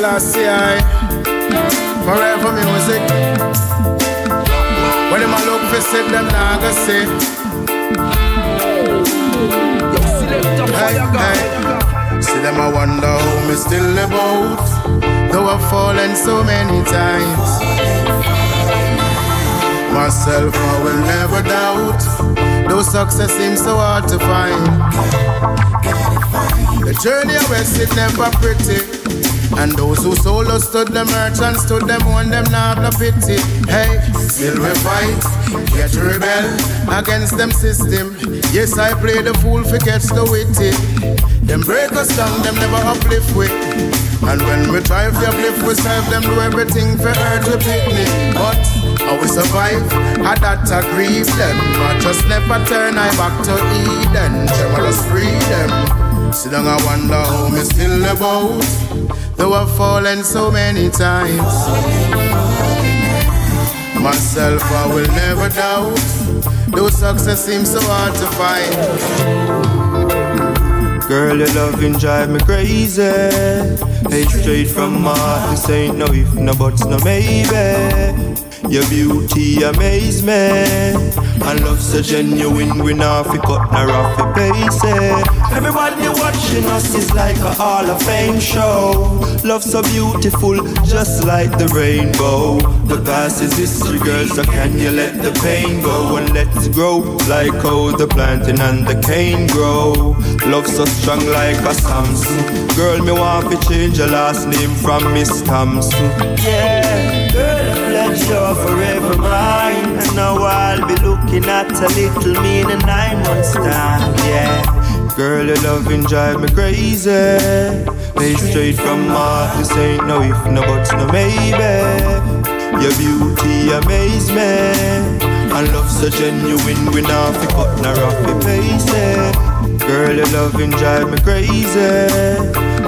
Selassie I Forever music. When them look for sit them nah go see Hey, hey. See them a wonder how me still about Though I've fallen so many times. Myself I will never doubt. Though success seems so hard to find. The journey I west it never pretty. And those who solo stood the merchants stood them on them not no pity. Hey, still we fight, yet rebel against them system. Yes, I play the fool for catch the witty. Them break us down, them never uplift with. And when we try to uplift we serve them do everything for earth to picnic. But how we survive, I that to grieve them. I just never turn I back to Eden. Just free them. Sit down, I wonder how me still about. Though I've fallen so many times. Myself, I will never doubt. Though success seems so hard to find. Girl, your loving drive me crazy. Hey, straight from my heart, this ain't no if, no buts, no maybe. Your beauty amaze me. And love so genuine, we not fi cut nor off fi pace Everybody watching us is like a Hall of Fame show. Love so beautiful, just like the rainbow. The past is history, girl, so can you let the pain go and let's grow like how the planting and the cane grow. Love so strong like a Samson. Girl, me want to change your last name from Miss Thompson. Yeah, girl, you're forever mine. And now I'll be looking at a little me in a nine months time. Yeah. Girl, your loving drive me crazy. Made straight from heart, this ain't no if, no buts, no maybe. Your beauty amaze me. And love so genuine, we not fi cut nor off fi pace Girl, your loving drive me crazy.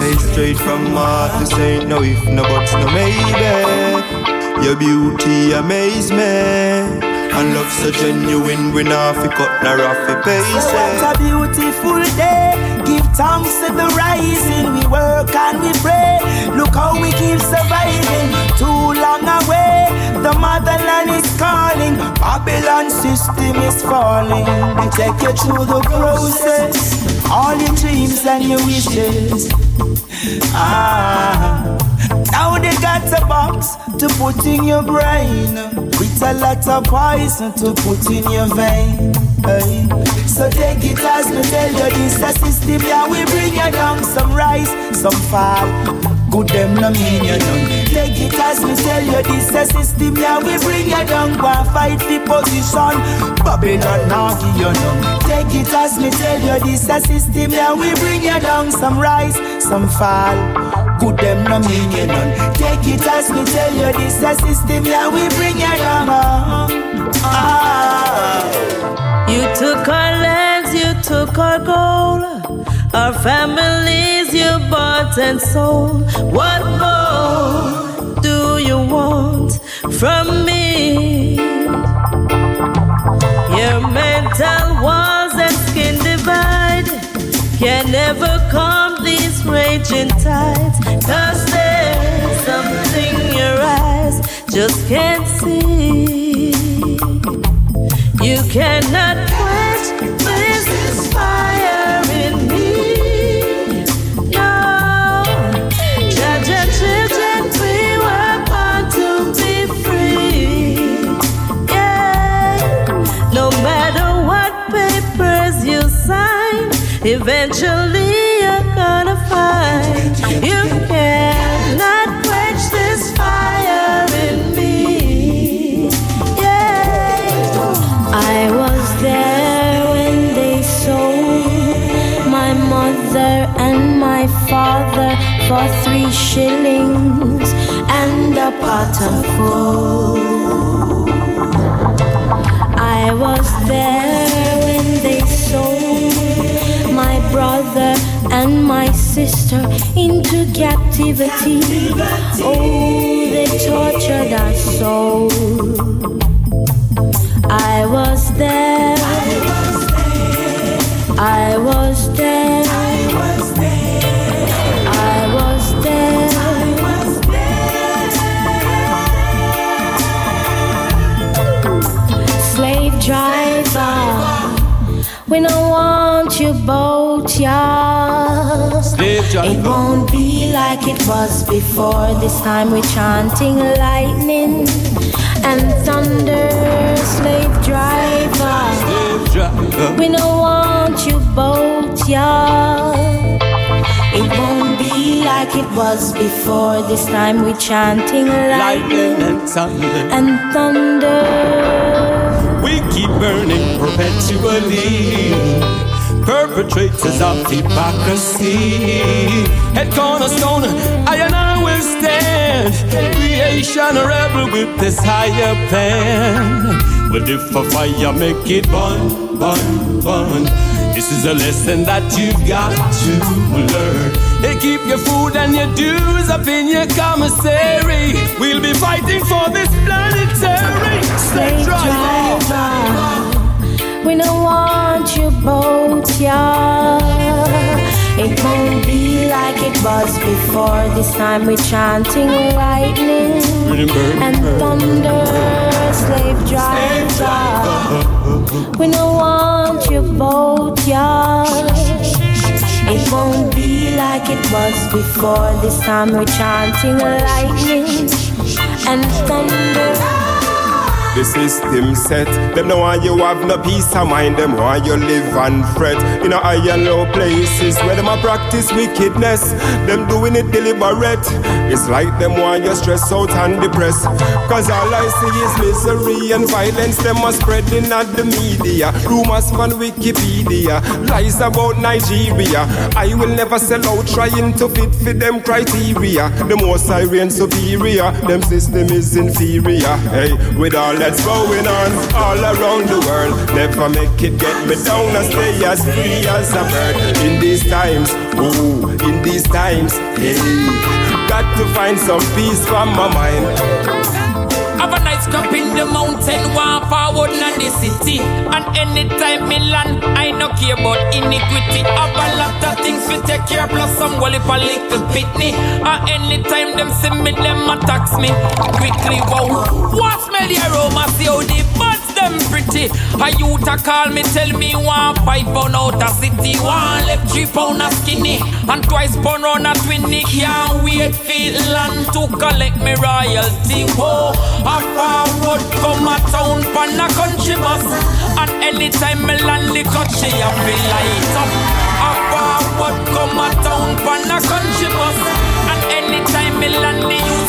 Made straight from heart, this ain't no if, no buts, no maybe. Your beauty amaze me. And love so genuine, we not fi cut nor off fi pay. So what a beautiful day. Give thanks to the rising. We work and we pray. Look how we keep surviving. Too long away, the motherland is calling. Babylon system is falling. They take you through the process. All your dreams and your wishes. Ah. Now they got a box to put in your brain with a lot of poison to put in your vein. Hey. So take it as me tell you this a system yeah we bring you down some rise, some fall. Good them no mean you none. Take it as me tell you this a system yeah we bring you down go and fight the position. Babylon now give you none. Take it as me tell you this a system yeah we bring you down some rise, some fall. Good them no mean you none. Take it as me tell you this a system yeah we bring you down. Ah. You took our lands, you took our gold, our families you bought and soul. What more do you want from me? Your mental walls and skin divide can never calm these raging tides. Cause there's something your eyes just can't see. You cannot for three shillings and a pot of gold. I was there when they sold my brother and my sister into captivity. Oh, they tortured us so. Ya. It won't be like it was before. This time we're chanting lightning and thunder, slave driver. Slave driver. We don't want you both, ya. It won't be like it was before. This time we're chanting lightning, Lightning and thunder. and thunder. We keep burning perpetually. Perpetrators of hypocrisy. Head cornerstone, I and I will stand. Creation rebel with this higher plan. But if a fire make it burn, burn, burn. This is a lesson that you've got to learn. They keep your food and your dues up in your commissary. We'll be fighting for this planetary slave Slave driver. driver. We don't want you both, yeah. It won't be like it was before. This time we're chanting lightning and thunder, slave driver. We don't want you both, yeah. It won't be like it was before. This time we're chanting lightning and thunder. The system set. Them know why you have no peace of mind. Them why you live and fret. In a high and low places where them a practice wickedness. Them doing it deliberate. It's like them why you stress out and depressed. Cause all I see is misery and violence. Them are spreading at the media. Rumors from Wikipedia. Lies about Nigeria. I will never sell out trying to fit for them criteria. The most I superior. Them system is inferior. Hey, with all that's going on all around the world. Never make it get me down I stay as free as a bird. In these times, ooh, in these times, hey, got to find some peace from my mind. Nice cup in the mountain, walk forward in the city. And anytime me land, I no care about iniquity. I have a lot of things to take care, plus some wall if a little pitney. And anytime them see me, them attacks me. Quickly, wow. What smell the aroma, see how the them pretty. A youth a call me, tell me one five pound out a city. One left three pound a skinny. And twice pound round a twinny. Can't wait feel land to collect me royalty. Whoa, a forward come a town pan a country bus. And anytime me land the country, I feel light up. A forward come a town pan a country bus. And anytime me land the